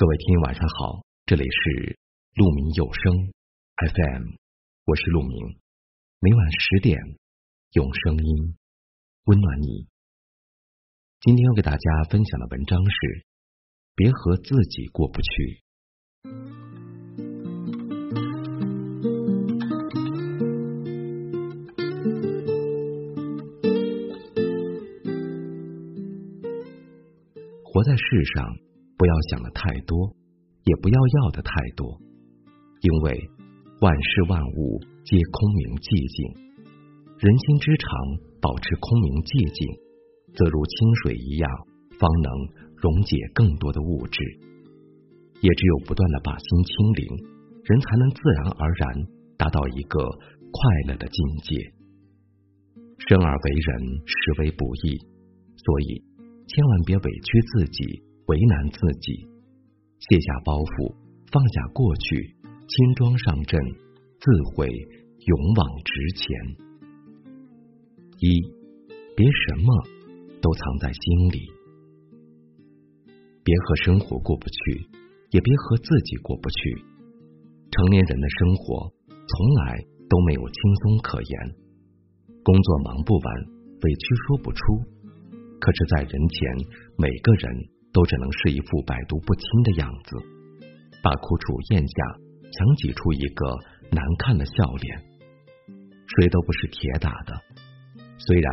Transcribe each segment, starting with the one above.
各位听友晚上好，这里是鹿鸣有声 FM，我是鹿鸣，每晚十点用声音温暖你。今天要给大家分享的文章是：别和自己过不去。活在世上。不要想的太多，也不要要的太多，因为万事万物皆空明寂静。人心之常，保持空明寂静，则如清水一样，方能溶解更多的物质。也只有不断的把心清零，人才能自然而然达到一个快乐的境界。生而为人，实为不易，所以千万别委屈自己。为难自己，卸下包袱，放下过去，轻装上阵，自会勇往直前。一，别什么都藏在心里，别和生活过不去，也别和自己过不去。成年人的生活从来都没有轻松可言，工作忙不完，委屈说不出，可是，在人前，每个人。都只能是一副百毒不侵的样子，把苦楚咽下，强挤出一个难看的笑脸。谁都不是铁打的，虽然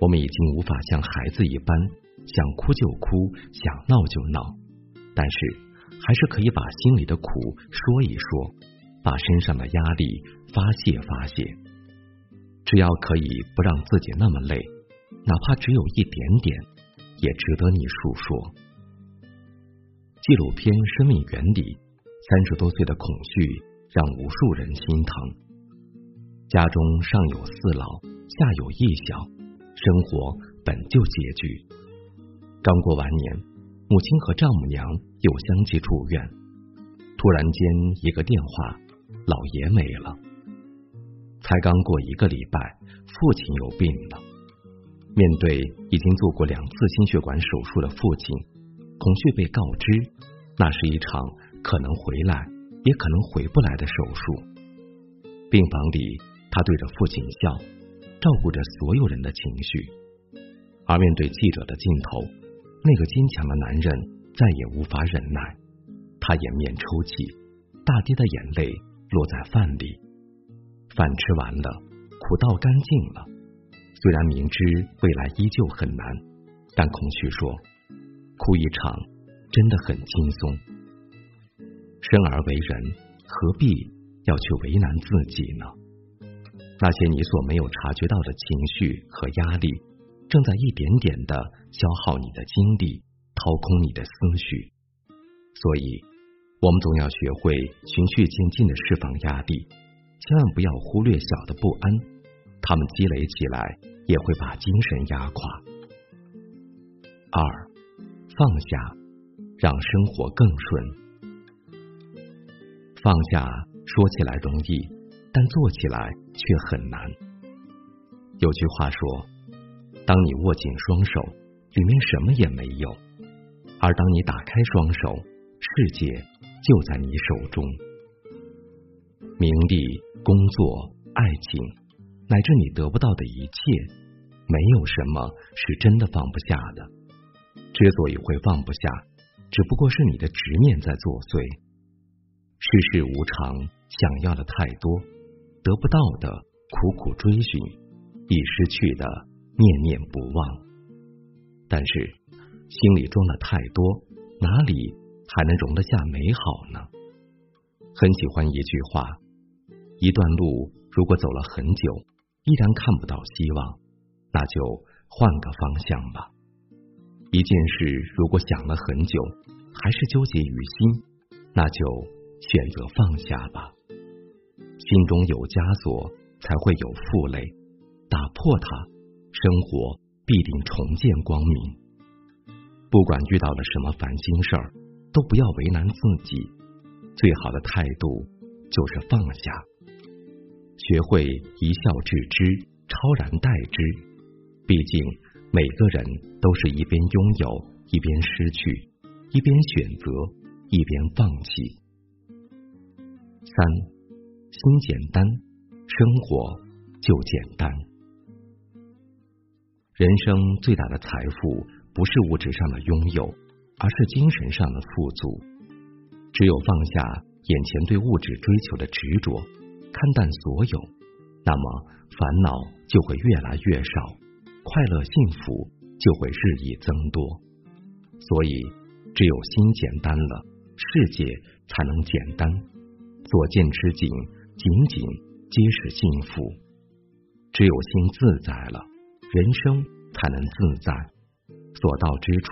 我们已经无法像孩子一般想哭就哭，想闹就闹，但是还是可以把心里的苦说一说，把身上的压力发泄发泄。只要可以不让自己那么累，哪怕只有一点点，也值得你诉说。纪录片《生命原理》，三十多岁的孔旭让无数人心疼。家中上有四老，下有一小，生活本就拮据。刚过完年，母亲和丈母娘又相继住院。突然间一个电话，老爷没了。才刚过一个礼拜，父亲又病了。面对已经做过两次心血管手术的父亲。孔雀被告知，那是一场可能回来也可能回不来的手术。病房里，他对着父亲笑，照顾着所有人的情绪。而面对记者的镜头，那个坚强的男人再也无法忍耐，他掩面抽泣，大滴的眼泪落在饭里。饭吃完了，苦倒干净了。虽然明知未来依旧很难，但孔旭说。哭一场真的很轻松。生而为人，何必要去为难自己呢？那些你所没有察觉到的情绪和压力，正在一点点的消耗你的精力，掏空你的思绪。所以，我们总要学会循序渐进的释放压力，千万不要忽略小的不安，他们积累起来也会把精神压垮。二。放下，让生活更顺。放下说起来容易，但做起来却很难。有句话说：“当你握紧双手，里面什么也没有；而当你打开双手，世界就在你手中。”名利、工作、爱情，乃至你得不到的一切，没有什么是真的放不下的。之所以会放不下，只不过是你的执念在作祟。世事无常，想要的太多，得不到的苦苦追寻，已失去的念念不忘。但是心里装的太多，哪里还能容得下美好呢？很喜欢一句话：一段路如果走了很久，依然看不到希望，那就换个方向吧。一件事如果想了很久，还是纠结于心，那就选择放下吧。心中有枷锁，才会有负累。打破它，生活必定重见光明。不管遇到了什么烦心事儿，都不要为难自己。最好的态度就是放下，学会一笑置之，超然待之。毕竟。每个人都是一边拥有，一边失去，一边选择，一边放弃。三，心简单，生活就简单。人生最大的财富不是物质上的拥有，而是精神上的富足。只有放下眼前对物质追求的执着，看淡所有，那么烦恼就会越来越少，快乐幸福就会日益增多。所以，只有心简单了，世界才能简单。所见之景，仅仅皆是幸福。只有心自在了。人生才能自在，所到之处，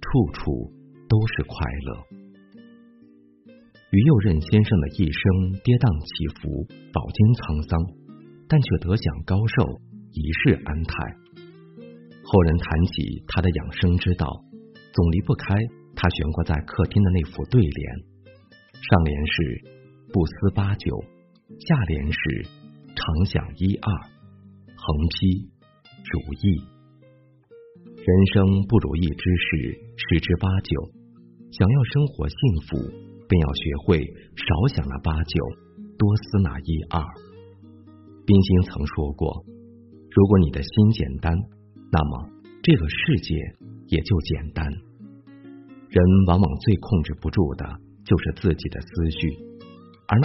处处都是快乐。于右任先生的一生跌宕起伏，饱经沧桑，但却得享高寿，一世安泰。后人谈起他的养生之道，总离不开他悬挂在客厅的那副对联，上联是不思八九，下联是常想一二，横批。如意，人生不如意之事十之八九。想要生活幸福，便要学会少想那八九，多思那一二。冰心曾说过：“如果你的心简单，那么这个世界也就简单。”人往往最控制不住的就是自己的思绪，